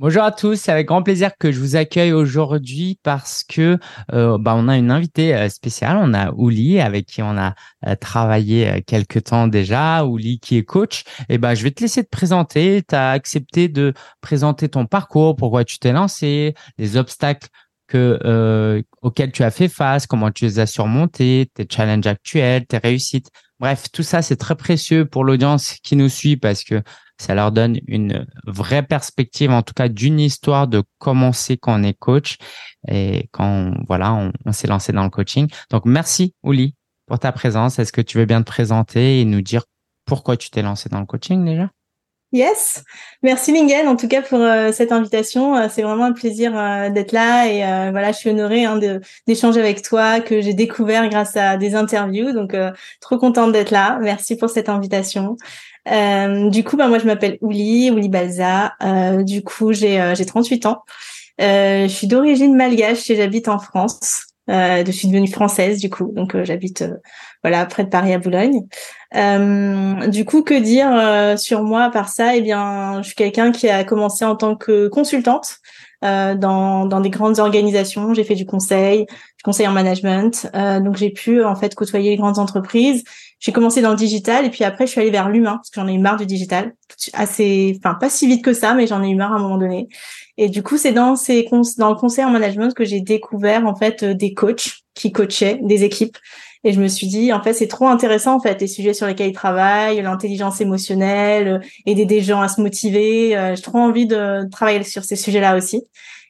Bonjour à tous, c'est avec grand plaisir que je vous accueille aujourd'hui parce que euh, bah, on a une invitée euh, spéciale, on a Ouli avec qui on a euh, travaillé quelques temps déjà, Ouli qui est coach. Et ben je vais te laisser te présenter, tu as accepté de présenter ton parcours, pourquoi tu t'es lancé, les obstacles que auxquels tu as fait face, comment tu les as surmontés, tes challenges actuels, tes réussites. Bref, tout ça c'est très précieux pour l'audience qui nous suit parce que ça leur donne une vraie perspective, en tout cas d'une histoire de commencer quand on est coach et quand voilà, on, on s'est lancé dans le coaching. Donc merci Ouli pour ta présence. Est-ce que tu veux bien te présenter et nous dire pourquoi tu t'es lancé dans le coaching déjà? Yes, merci Lingen en tout cas pour euh, cette invitation. Euh, c'est vraiment un plaisir euh, d'être là et voilà, je suis honorée hein, d'échanger avec toi que j'ai découvert grâce à des interviews. Donc trop contente d'être là. Merci pour cette invitation. Du coup, bah, moi je m'appelle Ouli, Ouli Balza. du coup, j'ai j'ai 38 ans. je suis d'origine malgache et j'habite en France. je suis devenue française du coup, donc j'habite voilà près de Paris à Boulogne. Euh, du coup, que dire euh, sur moi par ça? Eh bien, je suis quelqu'un qui a commencé en tant que consultante euh, dans, dans des grandes organisations. J'ai fait du conseil, du conseil en management. Euh, donc, j'ai pu en fait côtoyer les grandes entreprises. J'ai commencé dans le digital et puis après, je suis allée vers l'humain parce que j'en ai eu marre du digital. Assez, enfin pas si vite que ça, mais j'en ai eu marre à un moment donné. Et du coup, c'est dans ces dans le conseil en management que j'ai découvert en fait des coachs qui coachaient des équipes et je me suis dit, en fait, c'est trop intéressant, en fait, les sujets sur lesquels ils travaillent, l'intelligence émotionnelle, euh, aider des gens à se motiver. Euh, j'ai trop envie de travailler sur ces sujets-là aussi.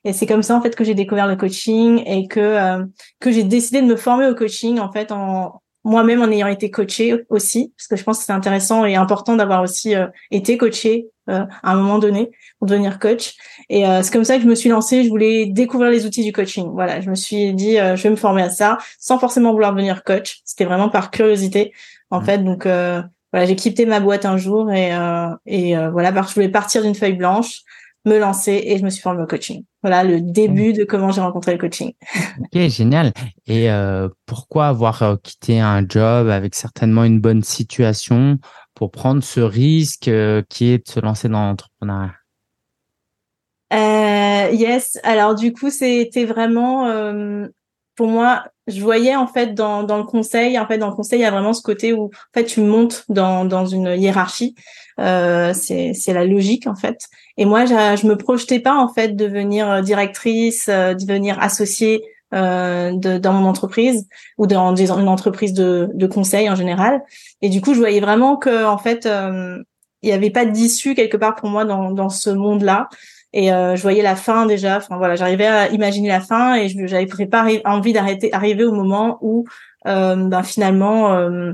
Et c'est comme ça, en fait, que j'ai découvert le coaching et que, euh, que j'ai décidé de me former au coaching, en fait, en, moi-même en ayant été coachée aussi, parce que je pense que c'est intéressant et important d'avoir aussi été coachée à un moment donné pour devenir coach. Et euh, c'est comme ça que je me suis lancée. Je voulais découvrir les outils du coaching. Voilà, je me suis dit, euh, je vais me former à ça, sans forcément vouloir devenir coach. C'était vraiment par curiosité, en mmh. fait. Donc euh, voilà, j'ai quitté ma boîte un jour et et voilà, parce que je voulais partir d'une feuille blanche, me lancer et je me suis formée au coaching. Voilà le début de comment j'ai rencontré le coaching. Ok, génial. Et pourquoi avoir quitté un job avec certainement une bonne situation pour prendre ce risque qui est de se lancer dans l'entrepreneuriat? Euh, yes. Alors du coup, c'était vraiment euh, pour moi. Je voyais en fait dans, dans le conseil, en fait dans le conseil, il y a vraiment ce côté où en fait tu montes dans, dans une hiérarchie. Euh, c'est la logique en fait. Et moi, je, me projetais pas en fait devenir directrice, euh, devenir associée euh, de, dans mon entreprise ou dans une entreprise de, de conseil en général. Et du coup, je voyais vraiment que en fait, euh, il n'y avait pas d'issue quelque part pour moi dans, dans ce monde-là et euh, je voyais la fin déjà. Enfin voilà, j'arrivais à imaginer la fin et j'avais pas envie d'arrêter, arriver au moment où euh, ben finalement euh,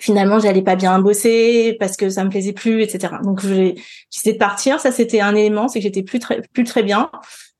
finalement j'allais pas bien bosser parce que ça me plaisait plus, etc. Donc j'ai décidé de partir. Ça c'était un élément, c'est que j'étais plus très plus très bien.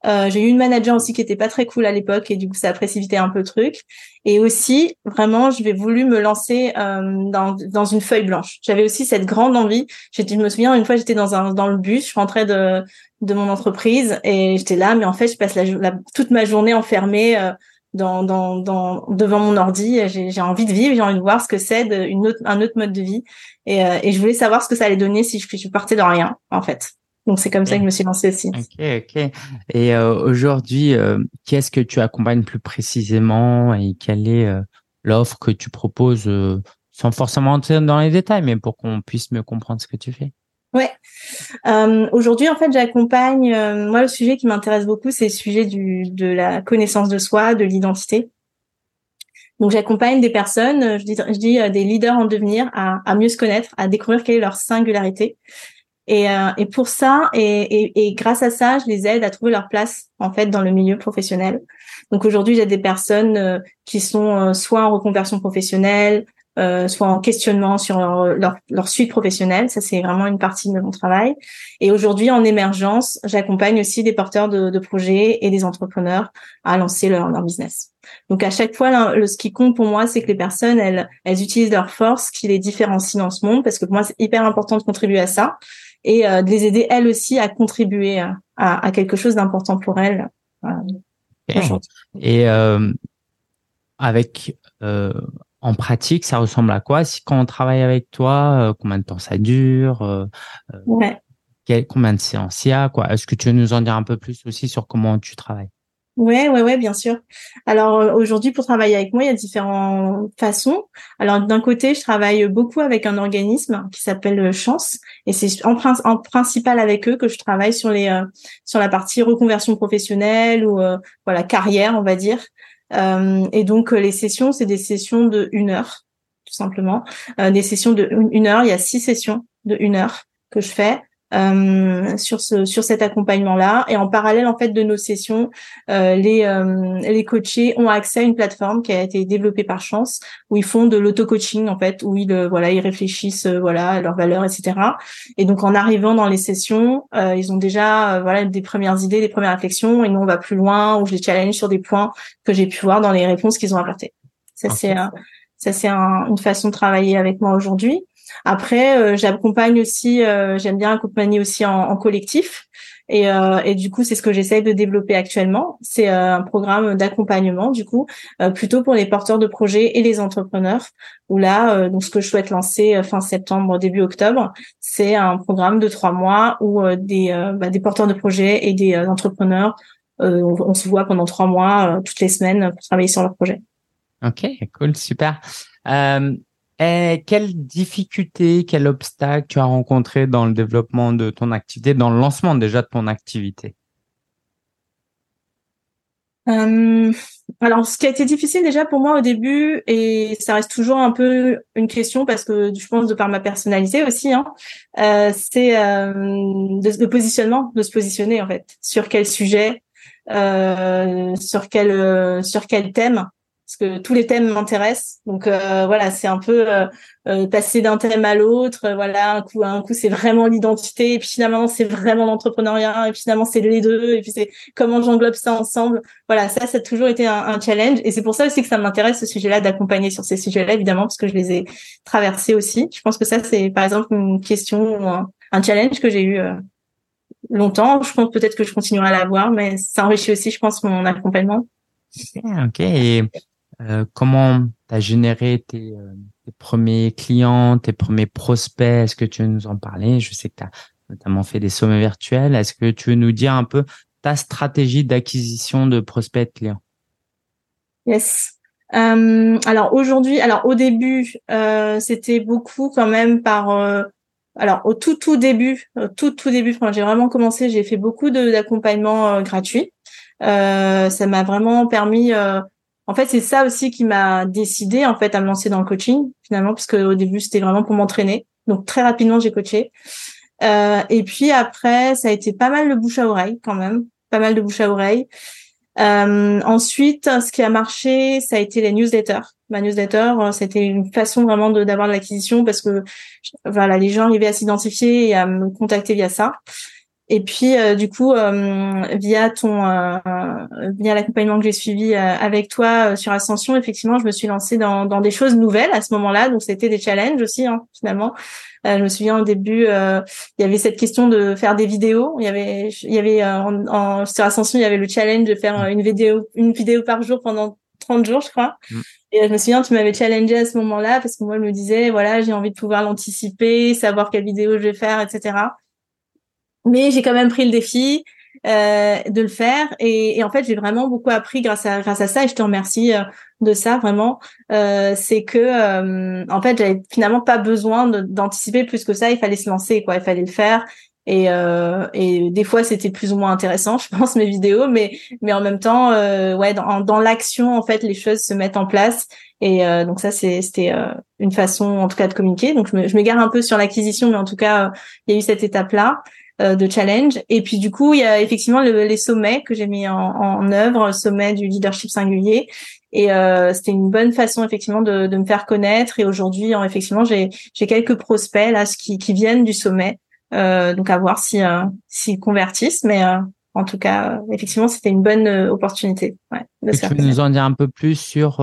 Euh, j'ai eu une manager aussi qui était pas très cool à l'époque et du coup ça a précipité un peu le truc. Et aussi vraiment je vais voulu me lancer euh, dans, dans une feuille blanche. J'avais aussi cette grande envie. Je me souviens une fois j'étais dans un dans le bus, je rentrais de de mon entreprise et j'étais là mais en fait je passe la, toute ma journée enfermée euh, dans, dans, dans devant mon ordi. J'ai envie de vivre, j'ai envie de voir ce que c'est une autre un autre mode de vie et, euh, et je voulais savoir ce que ça allait donner si je, je partais de rien en fait. Donc c'est comme ça que je me suis lancée aussi. Ok, ok. Et euh, aujourd'hui, euh, qu'est-ce que tu accompagnes plus précisément et quelle est euh, l'offre que tu proposes, sans forcément entrer dans les détails, mais pour qu'on puisse mieux comprendre ce que tu fais? Ouais. aujourd'hui, en fait, j'accompagne. moi, le sujet qui m'intéresse beaucoup, c'est le sujet du, de la connaissance de soi, de l'identité. Donc, j'accompagne des personnes, je dis, je dis des leaders en devenir, à, à mieux se connaître, à découvrir quelle est leur singularité et, euh, et pour ça, et, et, et, grâce à ça, je les aide à trouver leur place en fait dans le milieu professionnel. Donc aujourd'hui, j'ai des personnes euh, qui sont euh, soit en reconversion professionnelle, euh, soit en questionnement sur leur, leur, suite professionnelle. Ça, c'est vraiment une partie de mon travail. Et aujourd'hui, en émergence, j'accompagne aussi des porteurs de, de, projets et des entrepreneurs à lancer leur, leur business. Donc à chaque fois, le, ce qui compte pour moi, c'est que les personnes, elles, elles utilisent leurs forces qui les différencient dans ce monde, parce que pour moi, c'est hyper important de contribuer à ça et euh, de les aider elles aussi à contribuer à, à, quelque chose d'important pour elles. Et euh, avec euh, en pratique, ça ressemble à quoi? Si quand on travaille avec toi, combien de temps ça dure Ouais. combien de séances il y a quoi? Est-ce que tu veux nous en dire un peu plus aussi sur comment tu travailles? Ouais, ouais, ouais, bien sûr. Alors euh, aujourd'hui, pour travailler avec moi, il y a différentes façons. Alors d'un côté, je travaille beaucoup avec un organisme qui s'appelle Chance, et c'est en, en, principal avec eux que je travaille sur les euh, sur la partie reconversion professionnelle ou euh, voilà carrière, on va dire. et donc les sessions, c'est des sessions de une heure, tout simplement. des sessions de une heure. Il y a six sessions de une heure que je fais. Euh, sur ce sur cet accompagnement là et en parallèle en fait de nos sessions euh, les euh, les coachés ont accès à une plateforme qui a été développée par chance où ils font de l'auto coaching en fait où ils voilà ils réfléchissent voilà à leurs valeurs etc et donc en arrivant dans les sessions ils ont déjà voilà des premières idées des premières réflexions et nous on va plus loin où je les challenge sur des points que j'ai pu voir dans les réponses qu'ils ont apportées. Ça c'est ça. c'est une façon de travailler avec moi aujourd'hui après, euh, j'accompagne aussi, euh, j'aime bien accompagner aussi en, en collectif. Et, euh, et, du coup, c'est ce que j'essaye de développer actuellement. C'est un programme d'accompagnement, du coup, plutôt pour les porteurs de projets et les entrepreneurs. Où là, donc ce que je souhaite lancer fin septembre, début octobre, c'est un programme de trois mois où des, bah, des porteurs de projets et des entrepreneurs, on, on, se voit pendant trois mois, toutes les semaines, pour travailler sur leur projet. Ok, cool, super. Et quelles difficultés, quels obstacles tu as rencontrés dans le développement de ton activité, dans le lancement déjà de ton activité? Euh, alors, ce qui a été difficile déjà pour moi au début, et ça reste toujours un peu une question parce que je pense de par ma personnalité aussi, hein, euh, c'est euh, de, positionnement, de se positionner en fait. Sur quel sujet, euh, sur quel sur quel thème parce que tous les thèmes m'intéressent. Donc euh, voilà, c'est un peu euh, euh, passer d'un thème à l'autre. voilà, un coup, un coup c'est vraiment l'identité, et puis finalement c'est vraiment l'entrepreneuriat, et puis finalement c'est les deux, et puis c'est comment j'englobe ça ensemble. Voilà, ça, ça a toujours été un, challenge, et c'est pour ça aussi que ça m'intéresse ce sujet-là d'accompagner sur ces sujets-là, évidemment, parce que je les ai traversés aussi. Je pense que ça c'est par exemple une question, un, un challenge que j'ai eu longtemps. Je pense peut-être que je continuerai à l'avoir, mais ça enrichit aussi, je pense, mon accompagnement. Ok. Euh, comment tu as généré tes, euh, tes, premiers clients, tes premiers prospects? Est-ce que tu veux nous en parler? Je sais que tu as notamment fait des sommets virtuels. Est-ce que tu veux nous dire un peu ta stratégie d'acquisition de prospects de clients? Yes. Euh, alors aujourd'hui, alors au début, euh, c'était beaucoup quand même par. Euh, alors au tout tout début, tout tout début, quand j'ai vraiment commencé, j'ai fait beaucoup d'accompagnement gratuit. ça m'a vraiment permis en fait, c'est ça aussi qui m'a décidé en fait à me lancer dans le coaching finalement, parce au début c'était vraiment pour m'entraîner. Donc très rapidement j'ai coaché. Euh, et puis après, ça a été pas mal de bouche à oreille quand même, pas mal de bouche à oreille. Euh, ensuite, ce qui a marché, ça a été les newsletters. Ma newsletter, euh, c'était une façon vraiment d'avoir de l'acquisition parce que voilà, les gens arrivaient à s'identifier et à me contacter via ça. Et puis, euh, du coup, euh, via ton, euh, via l'accompagnement que j'ai suivi avec toi sur Ascension, effectivement, je me suis lancée dans, dans des choses nouvelles à ce moment-là. Donc, c'était des challenges aussi, hein, finalement. je me souviens au début, il y avait cette question de faire des vidéos. Il y avait, il y avait en, sur Ascension, il y avait le challenge de faire une vidéo, une vidéo par jour pendant 30 jours, je crois. Mm. Et je me souviens, tu m'avais challengé à ce moment-là parce que moi, je me disais, voilà, j'ai envie de pouvoir l'anticiper, savoir quelle vidéo je vais faire, etc. Mais j'ai quand même pris le défi euh, de le faire. Et, et en fait j'ai vraiment beaucoup appris grâce à grâce à ça. Et je te remercie euh, de ça vraiment. Euh, c'est que euh, en fait j'avais finalement pas besoin d'anticiper plus que ça. Il fallait se lancer quoi. Il fallait le faire. Et euh, et des fois c'était plus ou moins intéressant je pense mes vidéos. Mais mais en même temps ouais dans, dans l'action en fait les choses se mettent en place. Et donc ça c'était une façon en tout cas de communiquer. Donc je m'égare un peu sur l'acquisition. Mais en tout cas il y a eu cette étape là euh, de challenge. Et puis du coup, il y a effectivement les sommets que j'ai mis en, en œuvre, sommet du leadership singulier. Et euh, c'était une bonne façon effectivement de, de me faire connaître. Et aujourd'hui, effectivement, j'ai j'ai quelques prospects là, qui, qui viennent du sommet. Euh, donc à voir si euh, s'ils convertissent, mais euh, en tout cas, effectivement, c'était une bonne opportunité. Ouais, de tu peux nous en dire un peu plus sur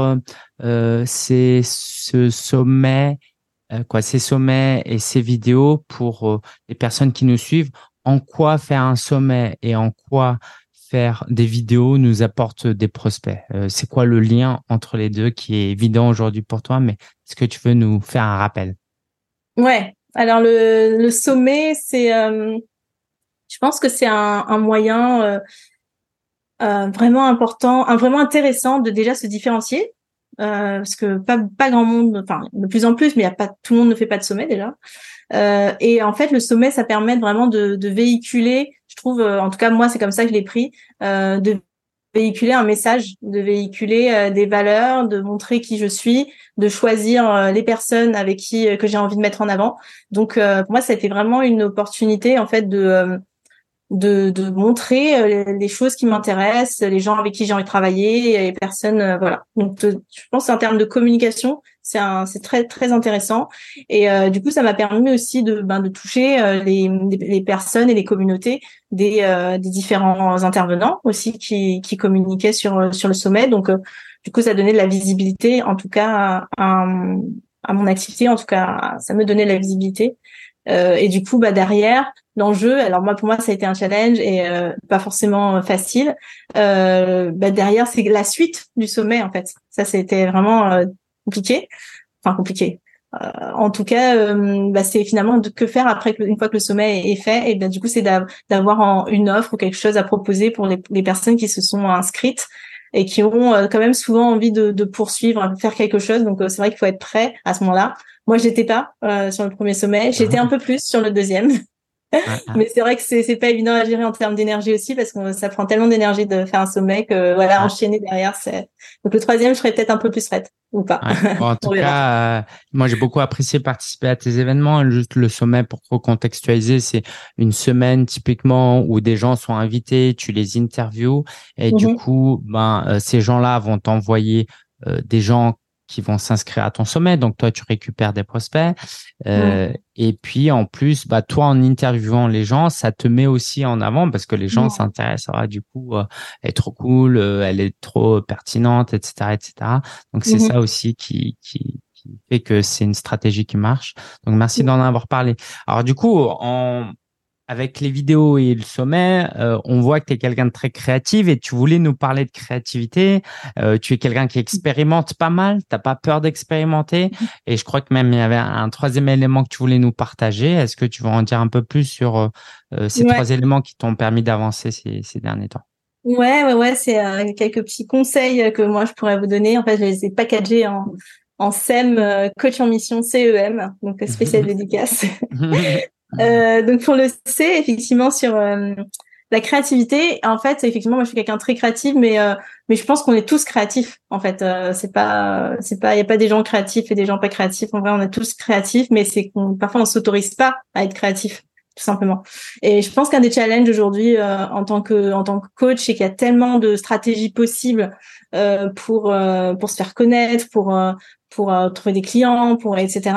euh, ces, ce sommet euh, quoi, ces sommets et ces vidéos pour euh, les personnes qui nous suivent, en quoi faire un sommet et en quoi faire des vidéos nous apporte des prospects? Euh, c'est quoi le lien entre les deux qui est évident aujourd'hui pour toi, mais est-ce que tu veux nous faire un rappel? Ouais. Alors le, le sommet, c'est Je pense que c'est un, un moyen euh, euh, vraiment important, un, vraiment intéressant de déjà se différencier. Euh, parce que pas pas grand monde, enfin de plus en plus, mais y a pas tout le monde ne fait pas de sommet déjà. Euh, et en fait, le sommet, ça permet vraiment de, de véhiculer. Je trouve, euh, en tout cas moi, c'est comme ça que je l'ai pris, euh, de véhiculer un message, de véhiculer euh, des valeurs, de montrer qui je suis, de choisir euh, les personnes avec qui que j'ai envie de mettre en avant. Donc pour moi, ça a été vraiment une opportunité en fait de de, de montrer les choses qui m'intéressent, les gens avec qui j'ai envie de travailler, les personnes, voilà. Donc, je pense en termes de communication, c'est c'est très très intéressant. Et euh, du coup, ça m'a permis aussi de ben, de toucher euh, les, les personnes et les communautés des euh, des différents intervenants aussi qui qui communiquaient sur sur le sommet. Donc du coup, ça donnait de la visibilité, en tout cas à, à mon activité. En tout cas, ça me donnait de la visibilité. Et du coup, bah derrière, l'enjeu, alors moi pour moi ça a été un challenge et pas forcément facile. bah derrière, c'est la suite du sommet en fait. Ça, c'était vraiment compliqué, enfin compliqué. Euh, en tout cas, euh, bah, c'est finalement de, que faire après une fois que le sommet est, fait. Et ben du coup, c'est d'avoir une offre ou quelque chose à proposer pour les, personnes qui se sont inscrites et qui ont euh, quand même souvent envie de, de poursuivre, faire quelque chose. Donc c'est vrai qu'il faut être prêt à ce moment-là. Moi, j'étais pas sur le premier sommet. J'étais un peu plus sur le deuxième. Mais c'est vrai que c'est c'est pas évident à gérer en termes d'énergie aussi parce que ça prend tellement d'énergie de faire un sommet que voilà enchaîner derrière c'est donc le troisième je serais peut-être un peu plus prête ou pas. en tout cas, euh, moi j'ai beaucoup apprécié participer à tes événements. Juste le sommet pour recontextualiser, c'est une semaine typiquement où des gens sont invités, tu les interviews et du mm-hmm. coup ben euh, ces gens-là vont t'envoyer euh, des gens qui vont s'inscrire à ton sommet. Donc toi, tu récupères des prospects. Euh, Et puis en plus, bah toi, en interviewant les gens, ça te met aussi en avant parce que les gens s'intéressent. Ah, du coup, euh, elle est trop cool, euh, elle est trop pertinente, etc., etc. Donc c'est mm-hmm. ça aussi qui, qui qui fait que c'est une stratégie qui marche. Donc merci d'en avoir parlé. Alors du coup, en avec les vidéos et le sommet, euh, on voit que tu es quelqu'un de très créatif et tu voulais nous parler de créativité. Euh, tu es quelqu'un qui expérimente pas mal, t'as pas peur d'expérimenter. Et je crois que même il y avait un troisième élément que tu voulais nous partager. Est-ce que tu veux en dire un peu plus sur euh, ces trois éléments qui t'ont permis d'avancer ces, ces, derniers temps? Ouais, ouais, ouais, c'est quelques petits conseils que moi je pourrais vous donner. En fait, je les ai packagés en, en SEM, coach en mission CEM, donc spécial dédicace. Euh, donc pour le C, effectivement sur euh, la créativité, en fait, effectivement, moi je suis quelqu'un très créatif, mais euh, mais je pense qu'on est tous créatifs. En fait, c'est pas c'est pas il y a pas des gens créatifs et des gens pas créatifs. En vrai, on est tous créatifs, mais c'est qu'on parfois on s'autorise pas à être créatif tout simplement. Et je pense qu'un des challenges aujourd'hui en tant que en tant que coach, c'est qu'il y a tellement de stratégies possibles pour pour se faire connaître, pour pour trouver des clients, pour etc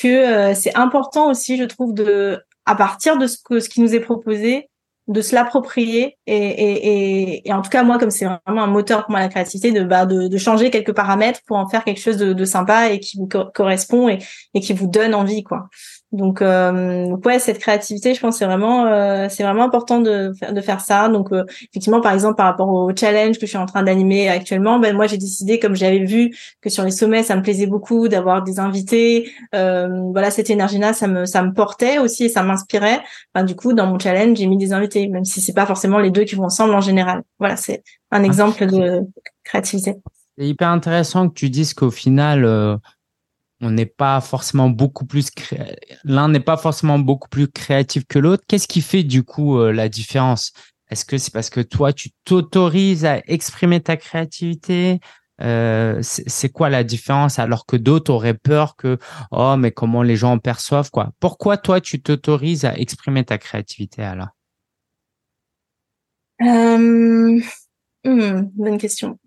que euh, c'est important aussi, je trouve, de à partir de ce que ce qui nous est proposé, de se l'approprier et, et, et, en tout cas moi comme c'est vraiment un moteur pour moi la créativité de, bah, de, changer quelques paramètres pour en faire quelque chose de, de sympa et qui vous correspond et qui vous donne envie quoi donc, euh, ouais, cette créativité, je pense, c'est vraiment, euh, c'est vraiment important de, de faire ça. Donc, euh, effectivement, par exemple, par rapport au challenge que je suis en train d'animer actuellement, ben moi, j'ai décidé, comme j'avais vu que sur les sommets, ça me plaisait beaucoup d'avoir des invités. Euh, voilà, cette énergie-là, ça me, ça me portait aussi et ça m'inspirait. Ben, du coup, dans mon challenge, j'ai mis des invités, même si c'est pas forcément les deux qui vont ensemble en général. Voilà, c'est un exemple de créativité. C'est hyper intéressant que tu dises qu'au final euh, on n'est pas forcément beaucoup plus l'un n'est pas forcément beaucoup plus créatif que l'autre. Qu'est-ce qui fait du coup euh, la différence? Est-ce que c'est parce que toi tu t'autorises à exprimer ta créativité? Euh, c'est quoi la différence alors que d'autres auraient peur que oh mais comment les gens en perçoivent quoi? Pourquoi toi tu t'autorises à exprimer ta créativité alors? Euh... Hmm, bonne question.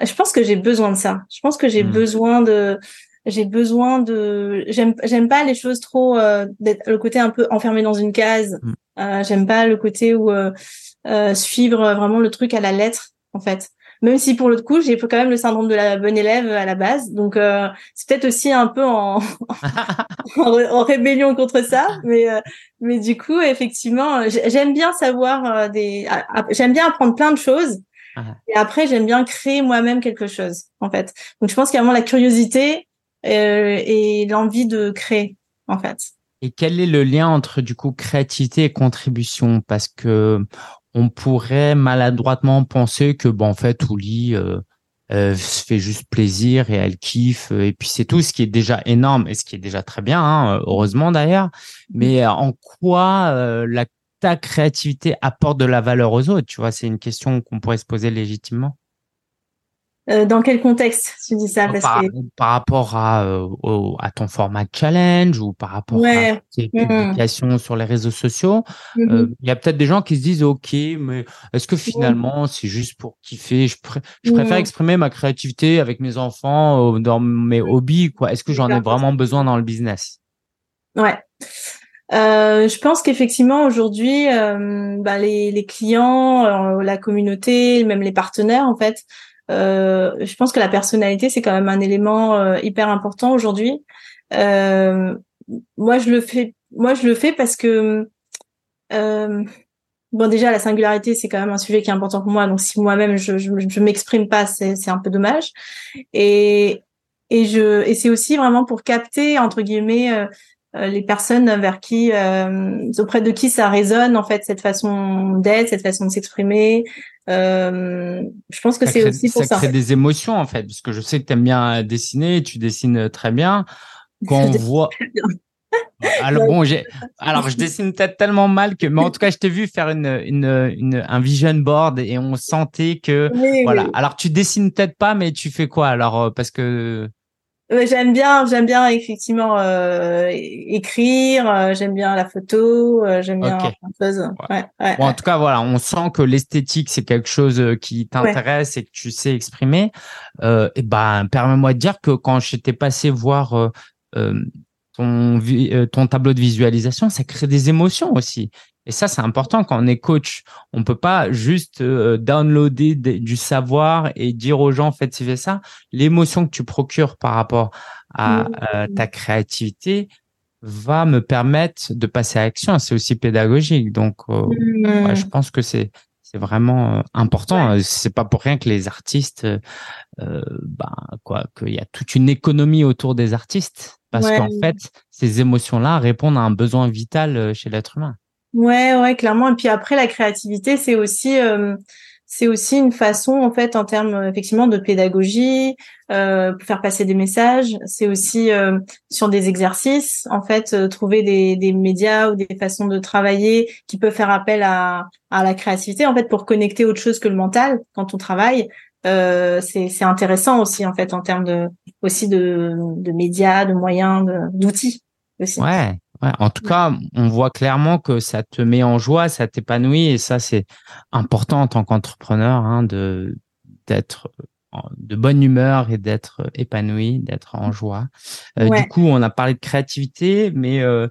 Je pense que j'ai besoin de ça. Je pense que j'ai hmm. besoin de j'ai besoin de j'aime j'aime pas les choses trop euh, d'être le côté un peu enfermé dans une case. Mm. euh, j'aime pas le côté où euh, euh, suivre vraiment le truc à la lettre en fait. Même si pour l'autre coup j'ai quand même le syndrome de la bonne élève à la base. Donc euh, c'est peut-être aussi un peu en, en, rébellion contre ça. Mais mais du coup effectivement j'aime bien savoir des j'aime bien apprendre plein de choses. Ah. et après j'aime bien créer moi-même quelque chose en fait. Donc je pense qu'il y a vraiment la curiosité euh, et l'envie de créer en fait. Et quel est le lien entre du coup créativité et contribution? Parce que on pourrait maladroitement penser que bon en fait Ouli euh, euh, se fait juste plaisir et elle kiffe et puis c'est tout ce qui est déjà énorme et ce qui est déjà très bien hein, heureusement d'ailleurs. Mais en quoi euh, ta créativité apporte de la valeur aux autres? Tu vois c'est une question qu'on pourrait se poser légitimement euh, dans quel contexte tu dis ça? Parce par, que... par rapport à, euh, à ton format challenge ou par rapport à tes mmh. publications sur les réseaux sociaux, mmh euh, il y a peut-être des gens qui se disent OK, mais est-ce que finalement c'est juste pour kiffer? Je, je préfère exprimer ma créativité avec mes enfants dans mes hobbies. quoi. Est-ce que j'en ai vraiment besoin dans le business? Ouais. je pense qu'effectivement aujourd'hui, bah, les, les, clients, la communauté, même les partenaires en fait, euh, je pense que la personnalité c'est quand même un élément euh, hyper important aujourd'hui. Euh, moi je le fais, moi je le fais parce que bon déjà la singularité c'est quand même un sujet qui est important pour moi. Donc si moi-même je je, je m'exprime pas, c'est c'est un peu dommage. Et et je et c'est aussi vraiment pour capter entre guillemets euh, les personnes vers qui, euh, auprès de qui ça résonne en fait cette façon d'être, cette façon de s'exprimer. Euh, je pense que c'est aussi pour ça. Ça crée des émotions en fait, parce que je sais que tu aimes bien dessiner, tu dessines très bien. Quand on voit. Alors bon, j'ai alors je dessine peut-être tellement mal que, mais en tout cas, je t'ai vu faire une, une, une, un vision board et on sentait que voilà. Alors tu dessines peut-être pas, mais tu fais quoi alors Parce que J'aime bien, j'aime bien effectivement euh, écrire. Euh, j'aime bien la photo. Euh, j'aime bien okay. Ouais, ouais, bon, en tout cas, voilà, on sent que l'esthétique c'est quelque chose qui t'intéresse et que tu sais exprimer. et ben, permets-moi de dire que quand j'étais passé voir ton ton tableau de visualisation, ça crée des émotions aussi. Et ça, c'est important quand on est coach. On peut pas juste euh, downloader du savoir et dire aux gens, faites ci, faites ça. L'émotion que tu procures par rapport à mmh. euh, ta créativité va me permettre de passer à l'action. C'est aussi pédagogique. Donc, euh, mmh. je pense que c'est c'est vraiment important. C'est pas pour rien que les artistes, bah, quoi, qu'il y a toute une économie autour des artistes, parce qu'en fait, ces émotions-là répondent à un besoin vital chez l'être humain. Ouais, ouais, clairement. Et puis après, la créativité, c'est aussi, euh, c'est aussi une façon, en fait, en termes effectivement de pédagogie, euh, pour faire passer des messages. C'est aussi euh, sur des exercices, en fait, euh, trouver des, médias ou des façons de travailler qui peuvent faire appel à, la créativité, en fait, pour connecter autre chose que le mental quand on travaille. C'est intéressant aussi, en fait, en termes de aussi de, de médias, de moyens, d'outils. Aussi. Ouais, Ouais, en tout cas, on voit clairement que ça te met en joie, ça t'épanouit et ça c'est important en tant qu'entrepreneur hein, de d'être de bonne humeur et d'être épanoui, d'être en joie. Euh, Du coup, on a parlé de créativité, mais euh,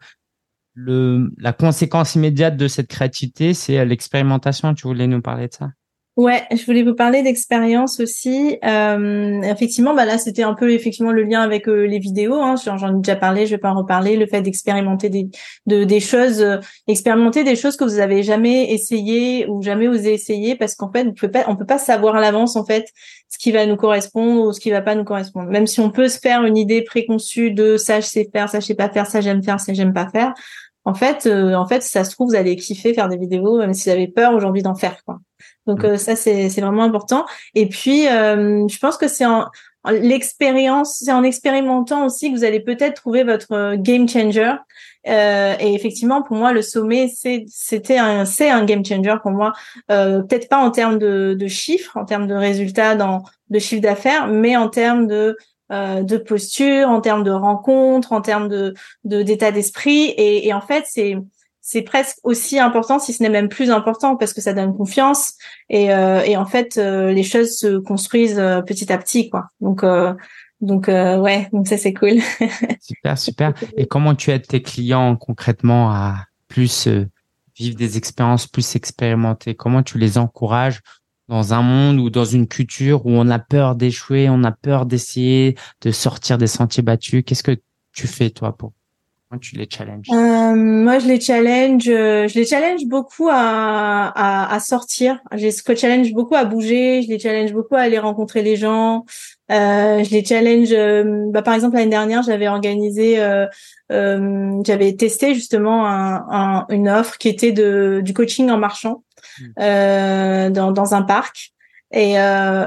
le la conséquence immédiate de cette créativité, c'est l'expérimentation. Tu voulais nous parler de ça? Ouais, je voulais vous parler d'expérience aussi. Euh, effectivement, bah là, c'était un peu effectivement le lien avec euh, les vidéos. Hein. J'en ai déjà parlé, je vais pas en reparler. Le fait d'expérimenter des, de, des choses, euh, expérimenter des choses que vous avez jamais essayé ou jamais osé essayer, parce qu'en fait, on peut pas, on peut pas savoir à l'avance en fait ce qui va nous correspondre ou ce qui va pas nous correspondre. Même si on peut se faire une idée préconçue de ça je sais faire, ça je sais pas faire, ça j'aime faire, ça j'aime pas faire. En fait, euh, en fait, ça se trouve, vous allez kiffer faire des vidéos, même si vous avez peur aujourd'hui d'en faire, quoi. Donc mm. euh, ça c'est c'est vraiment important. Et puis euh, je pense que c'est en, l'expérience, c'est en expérimentant aussi que vous allez peut-être trouver votre euh, game changer. Euh, et effectivement, pour moi, le sommet, c'est, c'était un, c'est un game changer pour moi. Euh, peut-être pas en termes de, de, chiffres, en termes de résultats dans de chiffre d'affaires, mais en termes de euh, de posture, en termes de rencontres, en termes de, de d'état d'esprit. Et, et en fait, c'est c'est presque aussi important, si ce n'est même plus important, parce que ça donne confiance et, euh, en fait euh, les choses se construisent euh, petit à petit, quoi. Donc donc ouais, donc ça c'est cool. super, super. Et comment tu aides tes clients concrètement à plus vivre des expériences plus expérimentées? Comment tu les encourages dans un monde ou dans une culture où on a peur d'échouer, on a peur d'essayer de sortir des sentiers battus? Qu'est-ce que tu fais toi pour tu les challenges? Euh, Moi, je les challenge. Euh, je les challenge beaucoup à, à, à sortir. Je les challenge beaucoup à bouger. Je les challenge beaucoup à aller rencontrer les gens. Euh, je les challenge. Euh, bah, par exemple, l'année dernière, j'avais organisé, euh, euh j'avais testé justement un, un, une offre qui était de du coaching en marchant mmh. dans, dans un parc. Et,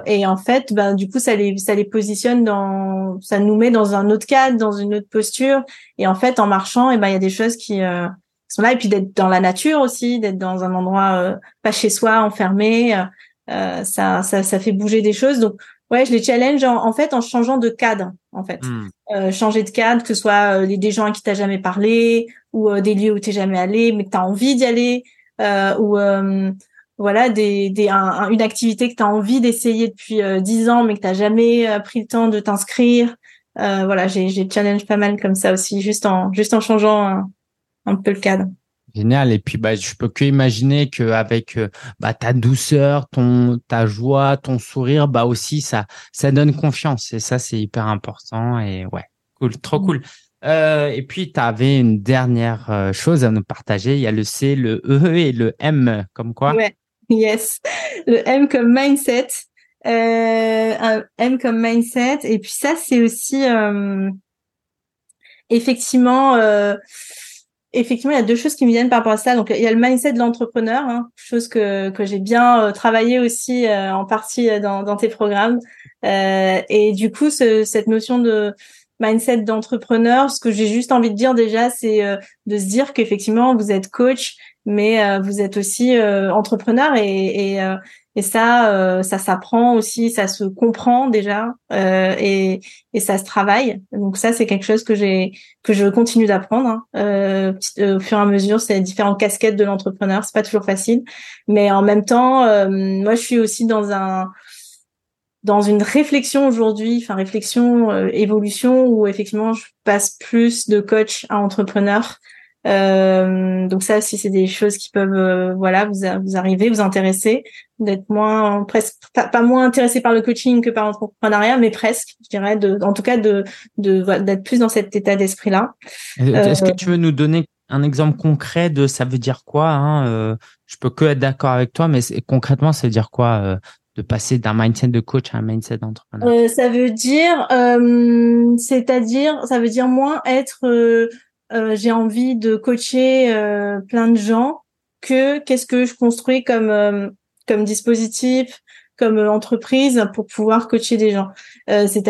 et en fait, ben du coup, ça les ça les positionne dans, ça nous met dans un autre cadre, dans une autre posture. Et en fait, en marchant, et ben il y a des choses qui sont là. Et puis d'être dans la nature aussi, d'être dans un endroit pas chez soi, enfermé. Euh, ça, ça, ça fait bouger des choses. Donc, ouais, je les challenge en, fait en changeant de cadre, en fait. Euh, changer de cadre, que ce soit euh, des gens à qui t'as jamais parlé ou des lieux où t'es jamais allé, mais que t'as envie d'y aller, ou voilà, des, des une activité que t'as envie d'essayer depuis dix ans, mais que t'as jamais pris le temps de t'inscrire. voilà, j'ai, j'ai challenge pas mal comme ça aussi, juste en juste en changeant un peu le cadre. Génial. Et puis, bah, je peux que imaginer qu'avec euh, bah, ta douceur, ton, ta joie, ton sourire, bah aussi, ça, ça donne confiance. Et ça, c'est hyper important. Et ouais, cool, trop mmh. cool. Euh, et puis, tu avais une dernière euh, chose à nous partager. Il y a le C, le E et le M, comme quoi Ouais, yes. Le M comme mindset. Euh, M comme mindset. Et puis ça, c'est aussi effectivement effectivement, il y a deux choses qui me viennent par rapport à ça. Donc, il y a le mindset de l'entrepreneur, hein, chose que, que j'ai bien euh, travaillé aussi euh, en partie euh, dans, dans tes programmes. et du coup, ce, cette notion de mindset d'entrepreneur, ce que j'ai juste envie de dire déjà, c'est de se dire qu'effectivement, vous êtes coach, mais vous êtes aussi entrepreneur et, et, et ça, euh, ça s'apprend aussi, ça se comprend déjà euh, et, et ça se travaille. Donc ça, c'est quelque chose que j'ai que je continue d'apprendre hein. euh, au fur et à mesure. C'est différentes casquettes de l'entrepreneur. C'est pas toujours facile, mais en même temps, moi, je suis aussi dans un dans une réflexion aujourd'hui, enfin réflexion, évolution où effectivement je passe plus de coach à entrepreneur euh, donc ça, si c'est des choses qui peuvent, euh, voilà, vous, vous arriver, vous intéresser, d'être moins, presque, pas, moins intéressé par le coaching que par l'entrepreneuriat, mais presque, je dirais, de, en tout cas, de, de d'être plus dans cet état d'esprit-là. Est-ce que euh, tu veux nous donner un exemple concret de ça veut dire quoi hein Je peux que être d'accord avec toi, mais concrètement, ça veut dire quoi de passer d'un mindset de coach à un mindset d'entrepreneur? Ça veut dire, c'est-à-dire, ça veut dire moins être euh, j'ai envie de coacher euh, plein de gens que qu'est-ce que je construis comme euh, comme dispositif comme entreprise pour pouvoir coacher des gens. c'est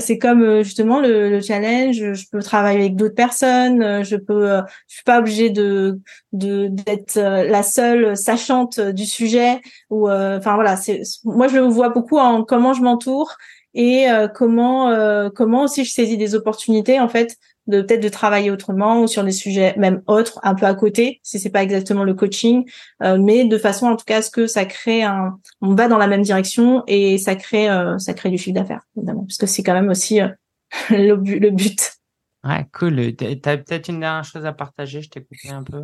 c'est comme justement le, le, challenge. Je peux travailler avec d'autres personnes. Je peux. je suis pas obligée de de d'être la seule sachante du sujet. Ou enfin voilà. C'est moi je vois beaucoup en comment je m'entoure et comment comment aussi je saisis des opportunités en fait de peut-être de travailler autrement ou sur des sujets même autres, un peu à côté, si c'est pas exactement le coaching, euh, mais de façon en tout cas à ce que ça crée un, on va dans la même direction et ça crée, euh, ça crée du chiffre d'affaires évidemment, parce que c'est quand même aussi euh, le, but. Ouais, cool. T'as peut-être une dernière chose à partager, je t'ai coupé un peu.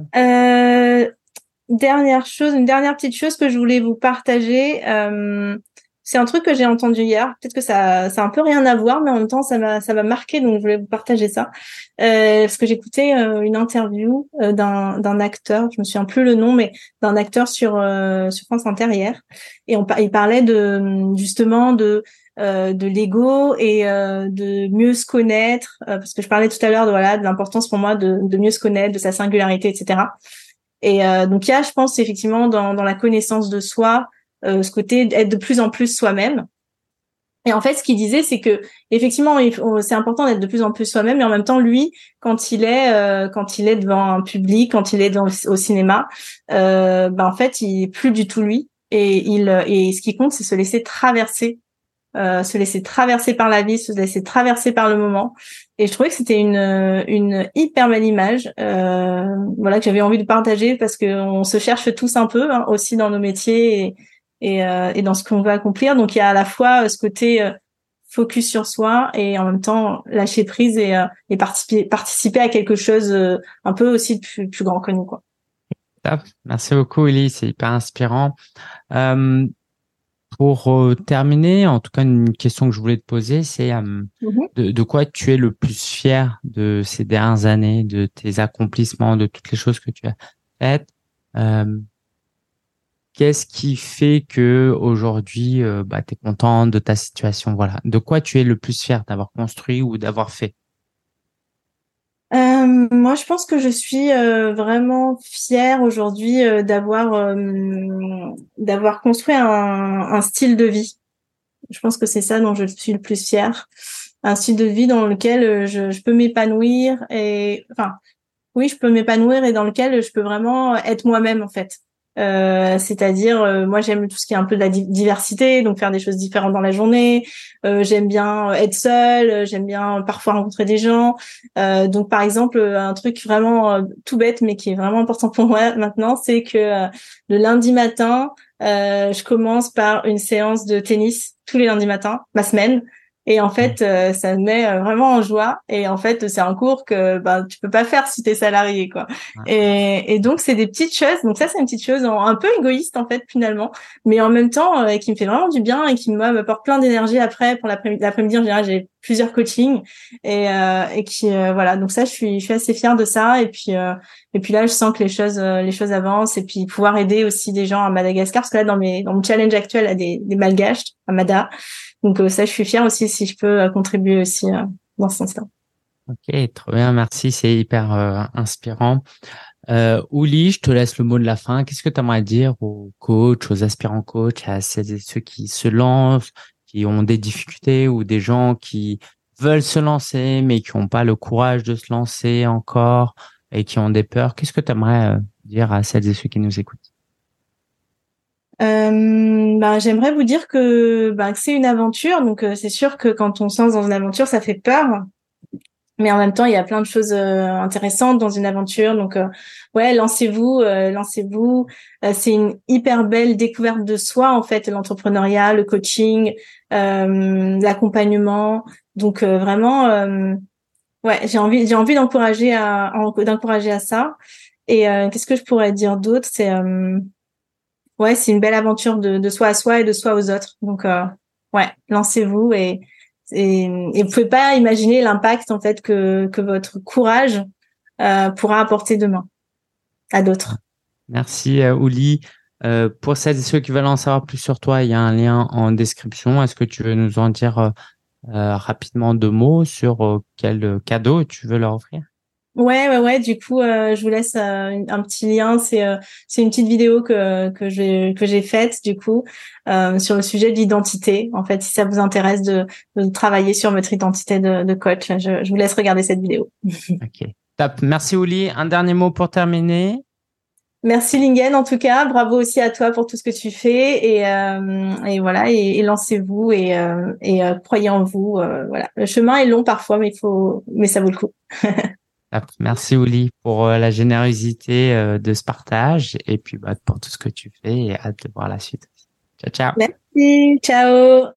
dernière chose, une dernière petite chose que je voulais vous partager. C'est un truc que j'ai entendu hier. Peut-être que ça, ça a un peu rien à voir, mais en même temps, ça m'a, ça m'a marqué, donc je voulais vous partager ça. Euh, parce que j'écoutais euh, une interview euh, d'un, d'un acteur, je me souviens plus le nom, mais d'un acteur sur euh, sur France Inter et on, il parlait de justement de de l'ego et de mieux se connaître, parce que je parlais tout à l'heure de voilà de l'importance pour moi de, de mieux se connaître, de sa singularité, etc. Et donc il y a, je pense effectivement dans, dans la connaissance de soi euh, ce côté d'être de plus en plus soi-même. Et en fait, ce qu'il disait, c'est que effectivement, c'est important d'être de plus en plus soi-même, mais en même temps, lui, quand il est euh, quand il est devant un public, quand il est dans, au cinéma, euh, ben en fait, il est plus du tout lui. Et il et ce qui compte, c'est se laisser traverser, euh, se laisser traverser par la vie, se laisser traverser par le moment. Et je trouvais que c'était une une hyper belle image, euh, voilà que j'avais envie de partager parce que on se cherche tous un peu hein, aussi dans nos métiers. Et, euh, et dans ce qu'on veut accomplir. Donc il y a à la fois euh, ce côté euh, focus sur soi et en même temps lâcher prise et, et participer, participer à quelque chose un peu aussi plus, plus grand que nous. Quoi. Merci beaucoup, Ellie. C'est hyper inspirant. Euh, pour terminer, en tout cas, une question que je voulais te poser, c'est mm-hmm. de, de, quoi tu es le plus fier de ces dernières années, de tes accomplissements, de toutes les choses que tu as faites. Euh, Qu'est-ce qui fait que aujourd'hui, bah, tu es content de ta situation? Voilà. De quoi tu es le plus fier d'avoir construit ou d'avoir fait? Euh, moi, je pense que je suis euh, vraiment fière aujourd'hui euh, d'avoir d'avoir construit un, un, style de vie. Je pense que c'est ça dont je suis le plus fière. Un style de vie dans lequel je, je peux m'épanouir et enfin oui, je peux m'épanouir et dans lequel je peux vraiment être moi-même en fait. Euh, c'est-à-dire euh, moi j'aime tout ce qui est un peu de la diversité donc faire des choses différentes dans la journée. Euh, j'aime bien être seule j'aime bien parfois rencontrer des gens. Donc par exemple un truc vraiment tout bête mais qui est vraiment important pour moi maintenant c'est que le lundi matin je commence par une séance de tennis tous les lundis matins ma semaine et en fait, euh, ça me met euh, vraiment en joie. Et en fait, c'est un cours que ben tu peux pas faire si t'es salarié, quoi. Et, et donc, c'est des petites choses. Donc ça, c'est une petite chose un peu égoïste en fait finalement, mais en même temps euh, qui me fait vraiment du bien et qui m'apporte plein d'énergie après pour l'après-midi. En général, j'ai plusieurs coachings et, et qui voilà. Donc ça, je suis je suis assez fière de ça. Et puis et puis là, je sens que les choses les choses avancent et puis pouvoir aider aussi des gens à Madagascar parce que là, dans mes dans mon challenge actuel, à des des malgaches à Mada. Donc euh, ça, je suis fière aussi si je peux euh, contribuer aussi euh, dans ce sens-là. Ok, trop bien, merci, c'est hyper inspirant. Euh, Ouli, je te laisse le mot de la fin. Qu'est-ce que tu aimerais dire aux coachs, aux aspirants coachs, à celles et ceux qui se lancent, qui ont des difficultés ou des gens qui veulent se lancer mais qui n'ont pas le courage de se lancer encore et qui ont des peurs? Qu'est-ce que tu aimerais dire à celles et ceux qui nous écoutent? Euh, bah, j'aimerais vous dire que, bah, que c'est une aventure. Donc euh, c'est sûr que quand on se lance dans une aventure, ça fait peur. Mais en même temps, il y a plein de choses euh, intéressantes dans une aventure. Donc ouais, lancez-vous, lancez-vous. c'est une hyper belle découverte de soi en fait, l'entrepreneuriat, le coaching, l'accompagnement. Donc vraiment, ouais, j'ai envie, j'ai envie d'encourager à, d'encourager à ça. Et qu'est-ce que je pourrais dire d'autre? C'est ouais, c'est une belle aventure de, soi à soi et de soi aux autres. Donc, euh, ouais, lancez-vous et, et, et vous pouvez pas imaginer l'impact en fait que, que votre courage euh, pourra apporter demain à d'autres. Merci euh, Ouli. Euh, pour celles et ceux qui veulent en savoir plus sur toi, il y a un lien en description. Est-ce que tu veux nous en dire euh rapidement deux mots sur quel cadeau tu veux leur offrir? Ouais, ouais, ouais. Du coup, euh, je vous laisse euh, un petit lien. C'est euh, c'est une petite vidéo que que j'ai que j'ai faite du coup sur le sujet de l'identité. En fait, si ça vous intéresse de, de travailler sur votre identité de, de coach, je, je, vous laisse regarder cette vidéo. ok, top. Merci Ouli. Un dernier mot pour terminer. Merci Lingen en tout cas. Bravo aussi à toi pour tout ce que tu fais et et voilà et, et lancez-vous et et croyez en vous. voilà, le chemin est long parfois, mais il faut mais ça vaut le coup. Merci Ouli pour euh, la générosité euh, de ce partage et puis bah, pour tout ce que tu fais et hâte de voir la suite. Ciao, ciao. Merci, ciao.